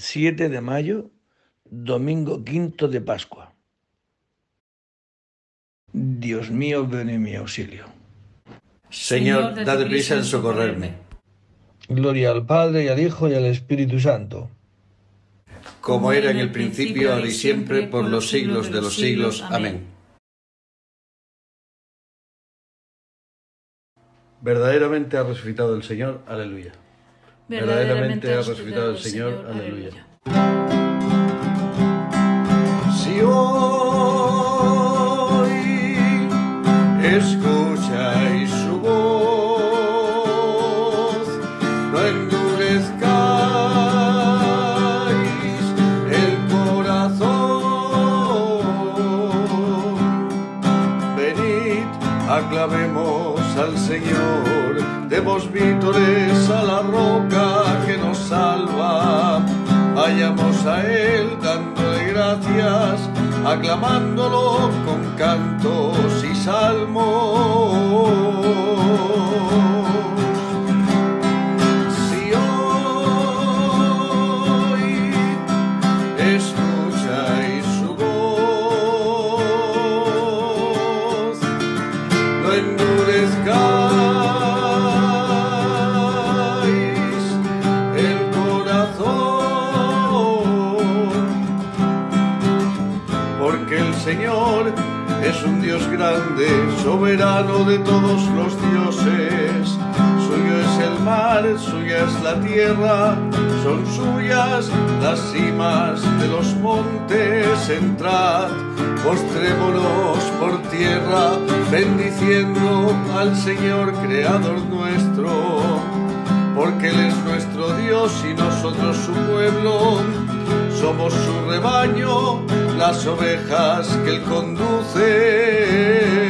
7 de mayo, domingo quinto de Pascua. Dios mío, ven en mi auxilio. Señor, date prisa en socorrerme. Gloria al Padre y al Hijo y al Espíritu Santo. Como era en el principio, ahora y siempre, por los siglos de los siglos. Amén. Verdaderamente ha resucitado el Señor. Aleluya. Verdaderamente ha resucitado el Señor. Aleluya. Si hoy escucháis su voz, no endurezcáis el corazón. Venid, aclamemos al Señor, demos vítores a la roca que nos salva. Vayamos a Él dándole gracias, aclamándolo con cantos y salmos. Soberano de todos los dioses. Suyo es el mar, suya es la tierra, son suyas las cimas de los montes. Entrad, postrémonos por tierra, bendiciendo al Señor, Creador nuestro, porque Él es nuestro Dios y nosotros su pueblo. Somos su rebaño, las ovejas que Él conduce.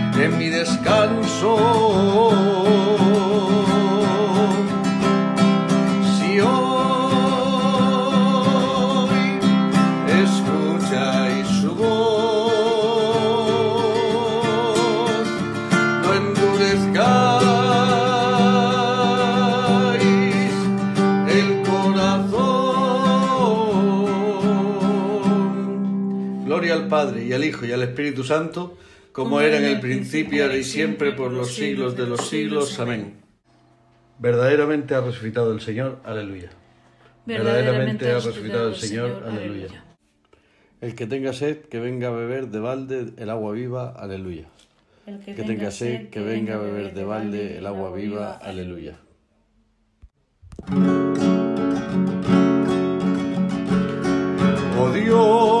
en mi descanso. Si hoy escucháis su voz, no endurezcáis el corazón. Gloria al Padre y al Hijo y al Espíritu Santo, como era en el principio, ahora y siempre, por los siglos de los siglos. Amén. Verdaderamente ha resucitado el Señor. Aleluya. Verdaderamente ha resucitado el Señor. Aleluya. El que tenga sed, que venga a beber de balde el agua viva. Aleluya. El Que tenga sed, que venga a beber de balde el agua viva. Aleluya. Oh Dios,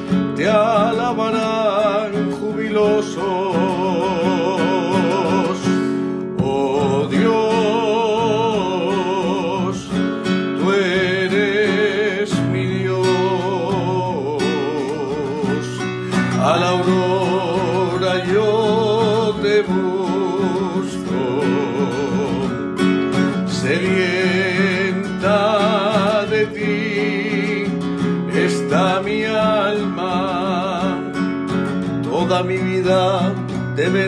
te alabarán jubilosos. Oh Dios,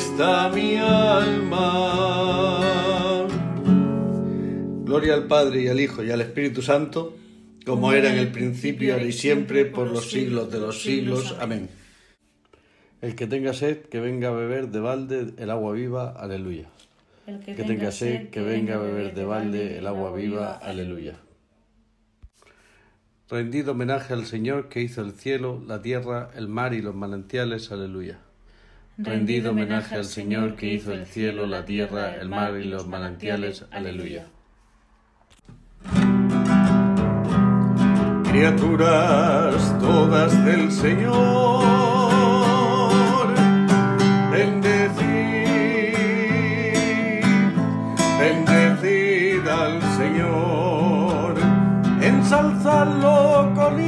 Está mi alma. Gloria al Padre y al Hijo y al Espíritu Santo, como era en el principio, ahora y siempre, por los siglos de los siglos. Amén. El que tenga sed, que venga a beber de balde el agua viva. Aleluya. El Que tenga sed, que venga a beber de balde el agua viva. Aleluya. Rendido homenaje al Señor que hizo el cielo, la tierra, el mar y los manantiales. Aleluya. Rendido homenaje al Señor que hizo el cielo, la tierra, el mar y los manantiales. Aleluya. Criaturas todas del Señor, bendecid, bendecid al Señor, ensalzadlo con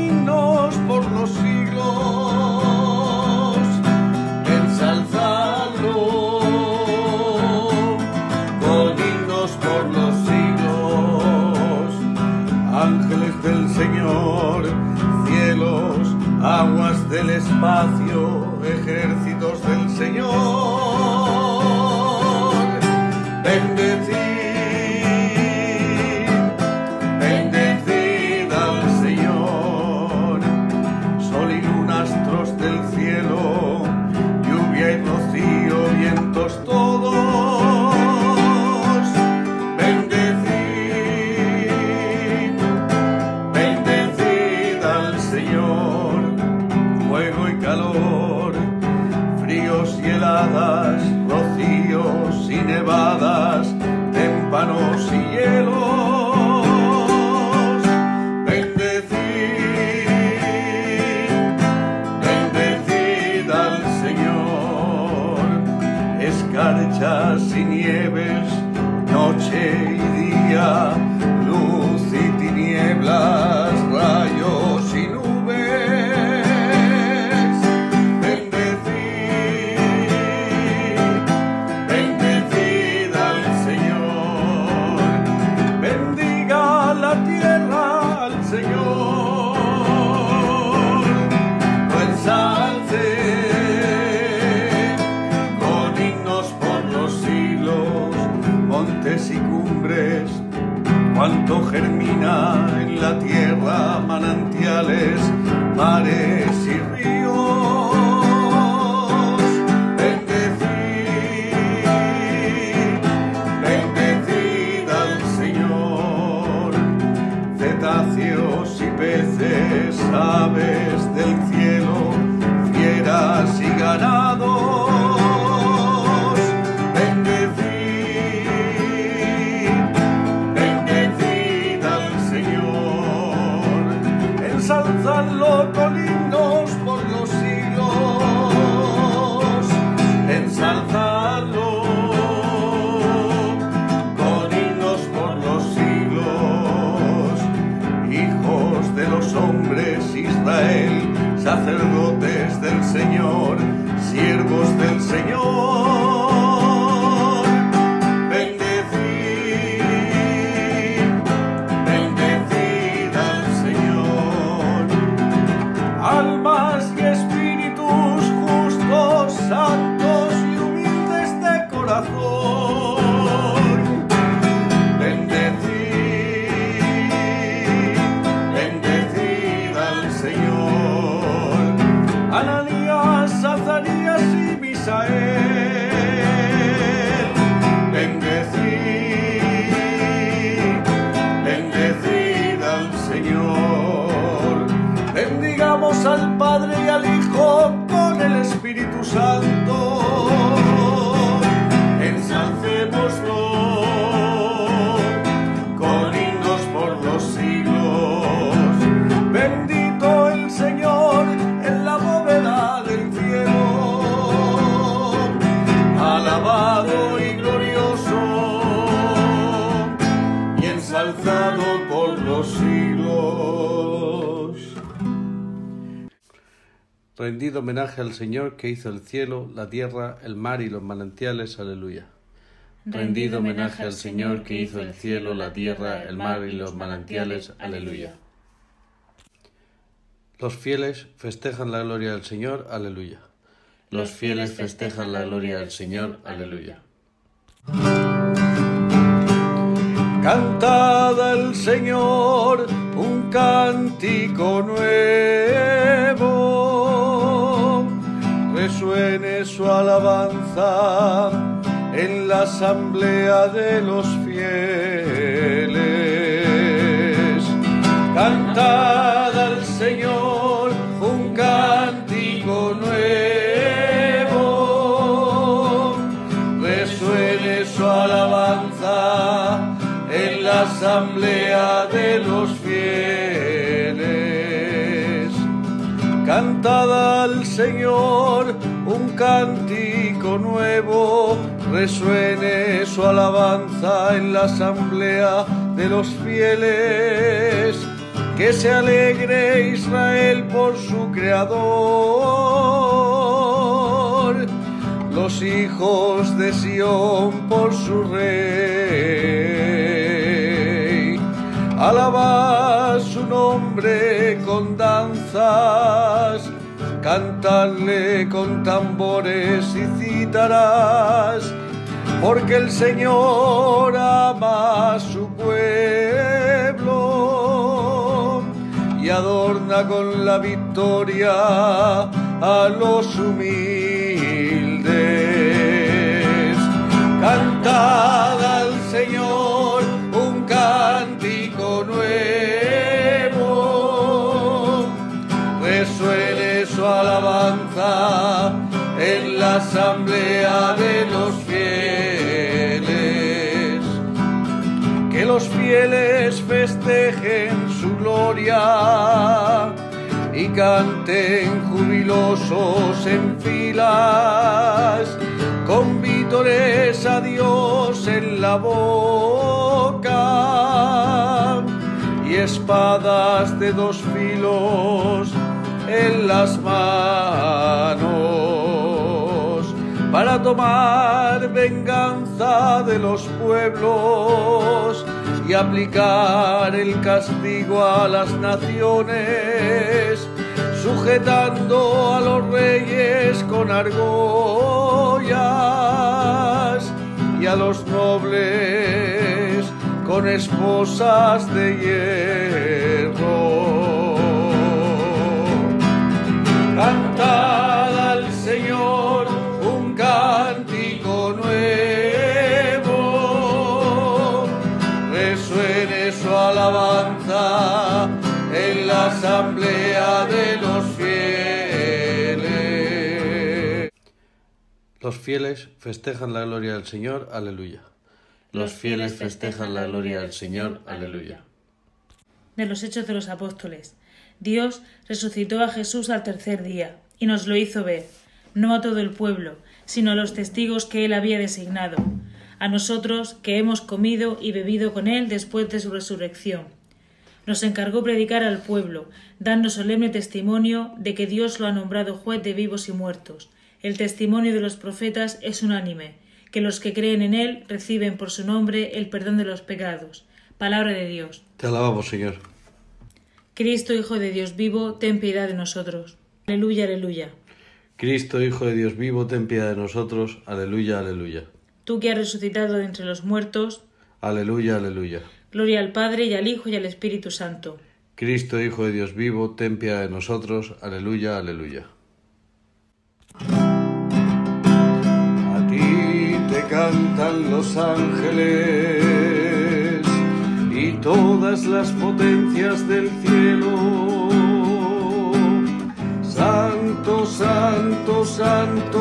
del espacio, ejércitos del Señor. Nieves, noche y día, aves del cielo, homenaje al Señor que hizo el cielo, la tierra, el mar y los manantiales. Aleluya. Rendido homenaje al Señor que hizo el cielo, la tierra, el mar y los manantiales. Aleluya. Los fieles festejan la gloria del Señor. Aleluya. Los fieles festejan la gloria del Señor. Aleluya. Cantad al Señor un cántico nuevo, resuene su alabanza en la asamblea de los fieles. Cantad al Señor un cántico nuevo, resuene su alabanza en la asamblea de los fieles. Señor un cántico nuevo, resuene su alabanza en la asamblea de los fieles. Que se alegre Israel por su creador, los hijos de Sión por su rey. Alabad su nombre con danzas, cantadle con tambores y cítaras, porque el Señor ama a su pueblo y adorna con la victoria a los humildes. Cantad al Señor su alabanza en la asamblea de los fieles. Que los fieles festejen su gloria y canten jubilosos en filas, con vítores a Dios en la boca y espadas de dos filos en las manos para tomar venganza de los pueblos y aplicar el castigo a las naciones, sujetando a los reyes con argollas y a los nobles con esposas de hierro. Cantad al Señor un cántico nuevo, resuene su alabanza en la asamblea de los fieles. Los fieles festejan la gloria del Señor, aleluya. Los fieles festejan la gloria del Señor, aleluya. de los Hechos de los Apóstoles. Dios resucitó a Jesús al tercer día y nos lo hizo ver, no a todo el pueblo, sino a los testigos que él había designado, a nosotros que hemos comido y bebido con él después de su resurrección. nos encargó predicar al pueblo, dando solemne testimonio de que Dios lo ha nombrado juez de vivos y muertos. El testimonio de los profetas es unánime, que los que creen en Él reciben por su nombre el perdón de los pecados. Palabra de Dios. Te alabamos, Señor. Cristo, Hijo de Dios vivo, ten piedad de nosotros. Aleluya, aleluya. Cristo, Hijo de Dios vivo, ten piedad de nosotros. Aleluya, aleluya. Tú que has resucitado de entre los muertos, Aleluya, aleluya. gloria al Padre y al Hijo y al Espíritu Santo. Cristo, Hijo de Dios vivo, ten piedad de nosotros. Aleluya, aleluya. A ti te cantan los ángeles y todas las potencias del cielo. Santo, santo, santo.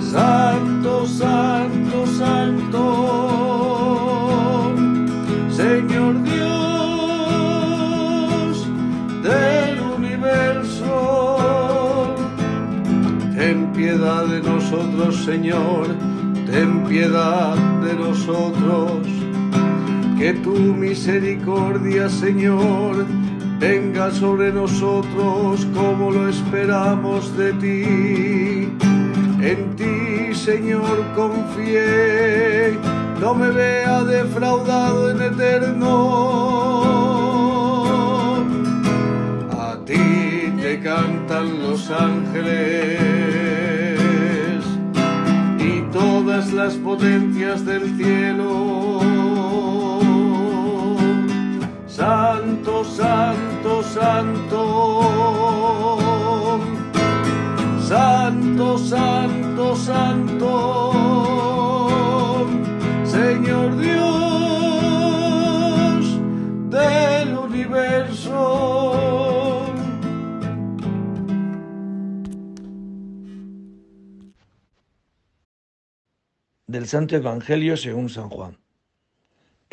Santo, santo, santo. Señor Dios del universo. Ten piedad de nosotros, Señor, ten piedad de nosotros. Que tu misericordia, Señor, venga sobre nosotros como lo esperamos de ti. En ti, Señor, confié, no me vea defraudado en eterno. A ti te cantan los ángeles y todas las potencias del cielo. Santo, santo, santo. Santo, santo, santo. Señor Dios del universo. Del Santo Evangelio según San Juan.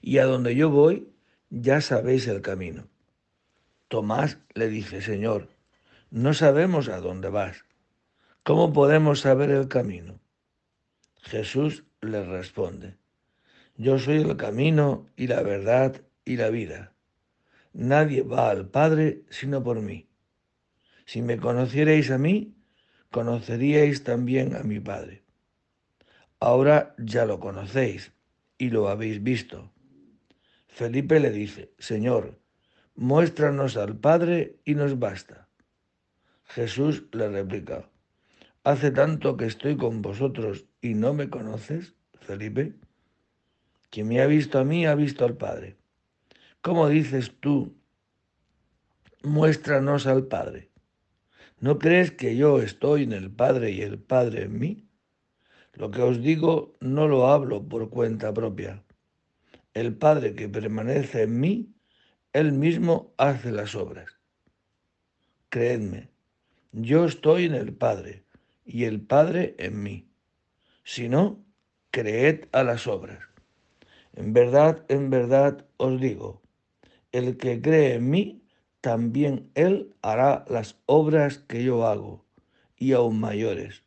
Y a donde yo voy, ya sabéis el camino. Tomás le dice, Señor, no sabemos a dónde vas. ¿Cómo podemos saber el camino? Jesús le responde, Yo soy el camino y la verdad y la vida. Nadie va al Padre sino por mí. Si me conocierais a mí, conoceríais también a mi Padre. Ahora ya lo conocéis y lo habéis visto. Felipe le dice, Señor, muéstranos al Padre y nos basta. Jesús le replica, ¿hace tanto que estoy con vosotros y no me conoces, Felipe? Quien me ha visto a mí ha visto al Padre. ¿Cómo dices tú, muéstranos al Padre? ¿No crees que yo estoy en el Padre y el Padre en mí? Lo que os digo no lo hablo por cuenta propia. El Padre que permanece en mí, Él mismo hace las obras. Creedme, yo estoy en el Padre y el Padre en mí. Si no, creed a las obras. En verdad, en verdad os digo, el que cree en mí, también él hará las obras que yo hago, y aún mayores,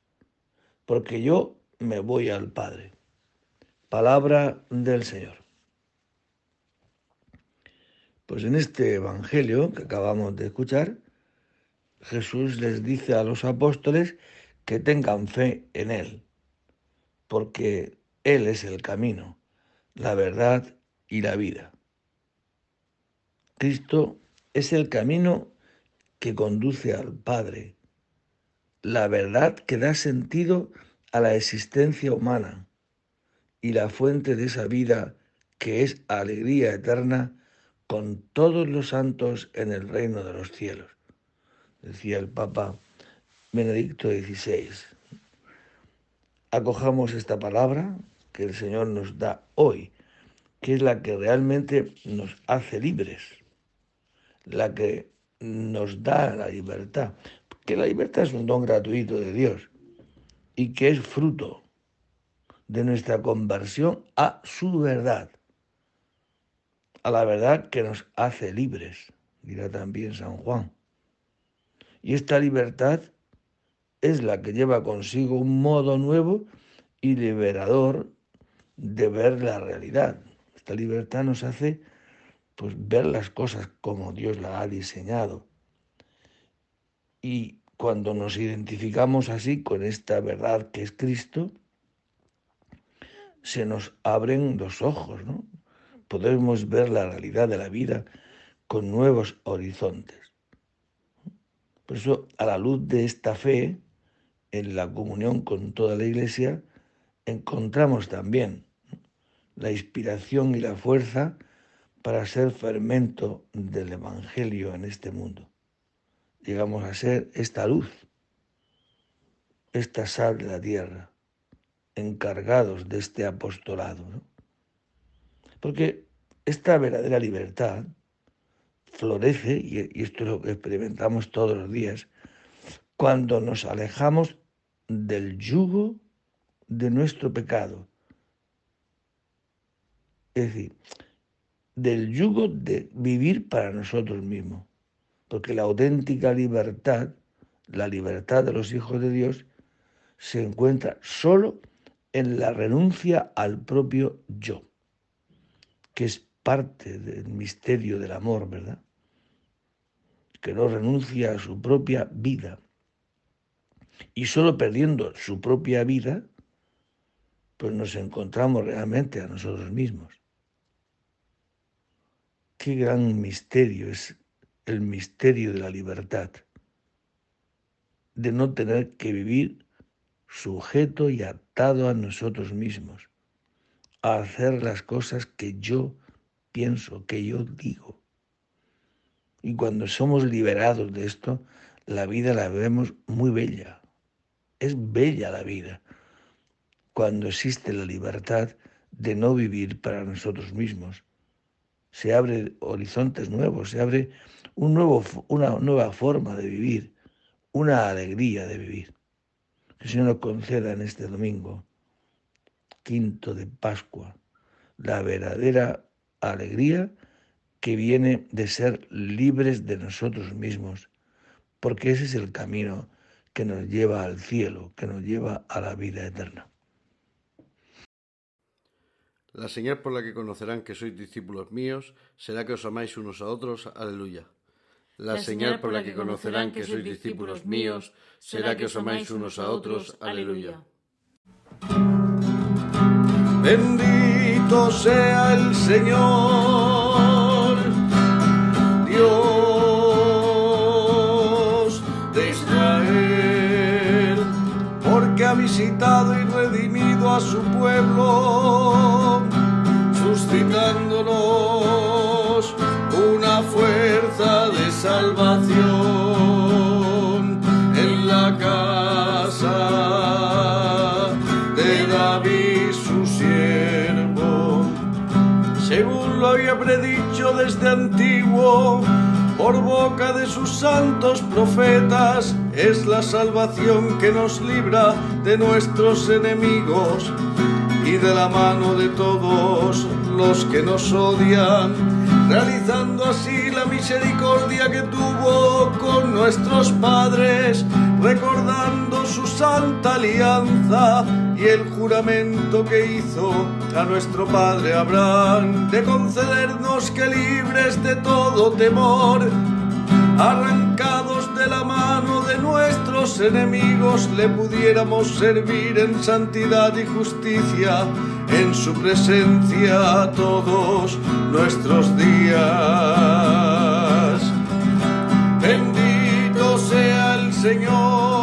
porque yo me voy al Padre. Palabra del Señor. Pues en este Evangelio que acabamos de escuchar, Jesús les dice a los apóstoles que tengan fe en Él, porque Él es el camino, la verdad y la vida. Cristo es el camino que conduce al Padre, la verdad que da sentido a la existencia humana y la fuente de esa vida que es alegría eterna con todos los santos en el reino de los cielos decía el Papa Benedicto XVI. Acojamos esta palabra que el Señor nos da hoy que es la que realmente nos hace libres, la que nos da la libertad, que la libertad es un don gratuito de Dios y que es fruto de nuestra conversión a su verdad, a la verdad que nos hace libres, dirá también San Juan. Y esta libertad es la que lleva consigo un modo nuevo y liberador de ver la realidad. Esta libertad nos hace pues ver las cosas como Dios las ha diseñado. Y cuando nos identificamos así con esta verdad que es Cristo, se nos abren los ojos, ¿no? Podemos ver la realidad de la vida con nuevos horizontes. Por eso, a la luz de esta fe, en la comunión con toda la Iglesia, encontramos también la inspiración y la fuerza para ser fermento del Evangelio en este mundo. Llegamos a ser esta luz, esta sal de la tierra, encargados de este apostolado. Porque esta verdadera libertad florece, y esto es lo que experimentamos todos los días, cuando nos alejamos del yugo de nuestro pecado. Es decir, del yugo de vivir para nosotros mismos. Porque la auténtica libertad, la libertad de los hijos de Dios, se encuentra solo en la renuncia al propio yo, que es parte del misterio del amor, ¿verdad? Que no renuncia a su propia vida. Y solo perdiendo su propia vida, pues nos encontramos realmente a nosotros mismos. Qué gran misterio es el misterio de la libertad, de no tener que vivir sujeto y atado a nosotros mismos, a hacer las cosas que yo pienso, que yo digo. Y cuando somos liberados de esto, la vida la vemos muy bella. Es bella la vida cuando existe la libertad de no vivir para nosotros mismos. Se abren horizontes nuevos, se abre un nuevo, una nueva forma de vivir, una alegría de vivir. Que el Señor nos conceda en este domingo, quinto de Pascua, la verdadera alegría que viene de ser libres de nosotros mismos, porque ese es el camino que nos lleva al cielo, que nos lleva a la vida eterna. La señal por la que conocerán que sois discípulos míos será que os amáis unos a otros. Aleluya. La, señal por la que conocerán que sois discípulos míos será que os amáis unos a otros. Aleluya. Bendito sea el Señor, Dios de Israel, porque ha visitado y redimido a su pueblo suscitándonos de salvación en la casa de David su siervo, según lo había predicho desde antiguo. Por boca de sus santos profetas es la salvación que nos libra de nuestros enemigos y de la mano de todos los que nos odian, realizando así la misericordia que tuvo con nuestros padres, recordando su santa alianza y el juramento que hizo a nuestro padre Abraham de concedernos que libres de todo temor, arrancados de la mano de nuestros enemigos, le pudiéramos servir en santidad y justicia en su presencia todos nuestros días. Bendito sea el Señor,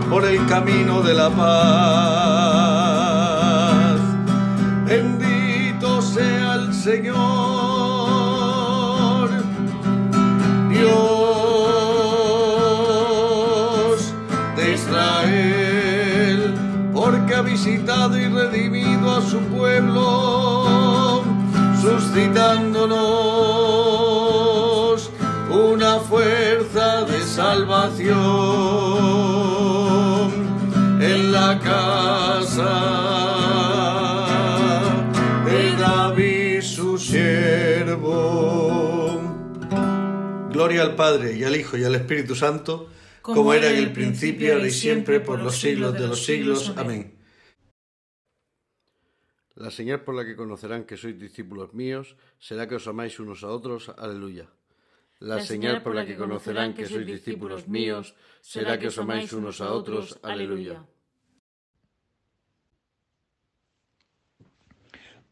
por el camino de la paz. Bendito sea el Señor, Dios de Israel, porque ha visitado y redimido a su pueblo suscitándonos una fuerza de salvación la casa de David su siervo. Gloria al Padre y al Hijo y al Espíritu Santo, como, era en el principio, ahora y siempre, por los siglos de los siglos. Amén. La señal por la que conocerán que sois discípulos míos será que os amáis unos a otros. Aleluya. La, señal por la que conocerán que sois discípulos míos será que os amáis unos a otros. Aleluya.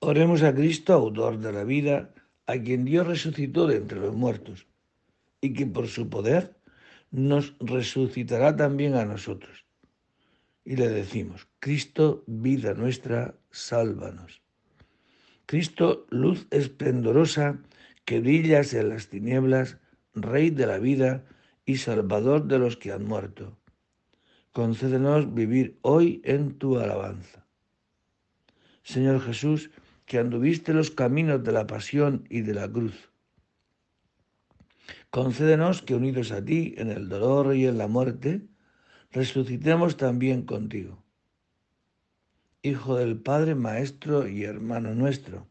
Oremos a Cristo, autor de la vida, a quien Dios resucitó de entre los muertos, y que por su poder nos resucitará también a nosotros. Y le decimos, Cristo, vida nuestra, sálvanos. Cristo, luz esplendorosa que brillas en las tinieblas, Rey de la vida y Salvador de los que han muerto. Concédenos vivir hoy en tu alabanza. Señor Jesús, que anduviste los caminos de la pasión y de la cruz. Concédenos que unidos a ti en el dolor y en la muerte, resucitemos también contigo Hijo del Padre, Maestro y hermano nuestro,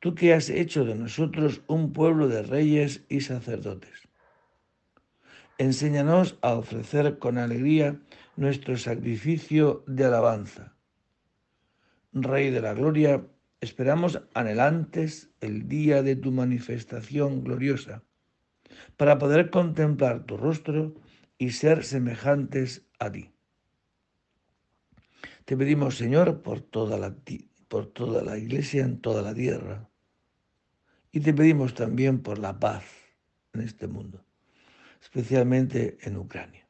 tú que has hecho de nosotros un pueblo de reyes y sacerdotes. Enséñanos a ofrecer con alegría nuestro sacrificio de alabanza. Rey de la Gloria, esperamos anhelantes el día de tu manifestación gloriosa, para poder contemplar tu rostro y ser semejantes a ti. Te pedimos, Señor, por toda la, por toda la iglesia en toda la tierra. Y te pedimos también por la paz en este mundo, especialmente en Ucrania.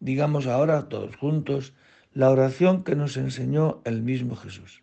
Digamos ahora todos juntos la oración que nos enseñó el mismo Jesús.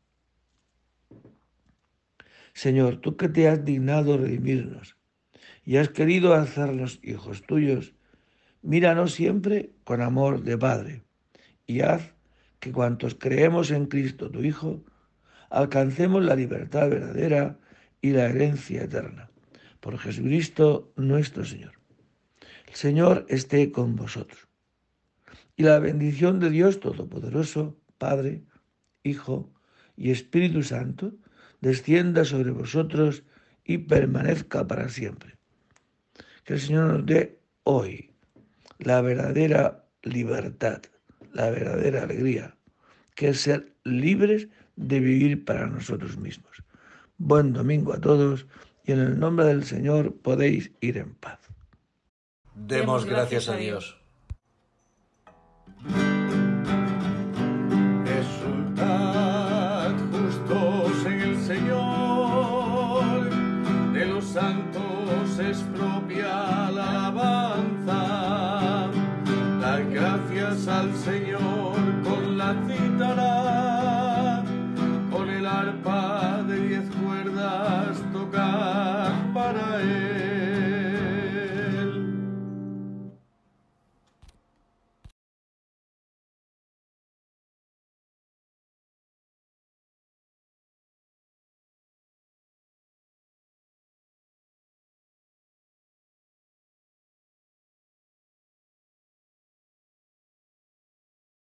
Señor, tú que te has dignado redimirnos y has querido hacernos hijos tuyos, míranos siempre con amor de Padre y haz que cuantos creemos en Cristo, tu Hijo, alcancemos la libertad verdadera y la herencia eterna. Por Jesucristo nuestro Señor. El Señor esté con vosotros. Y la bendición de Dios Todopoderoso, Padre, Hijo y Espíritu Santo, descienda sobre vosotros y permanezca para siempre. Que el Señor nos dé hoy la verdadera libertad, la verdadera alegría, que es ser libres de vivir para nosotros mismos. Buen domingo a todos y en el nombre del Señor podéis ir en paz. Demos gracias a Dios.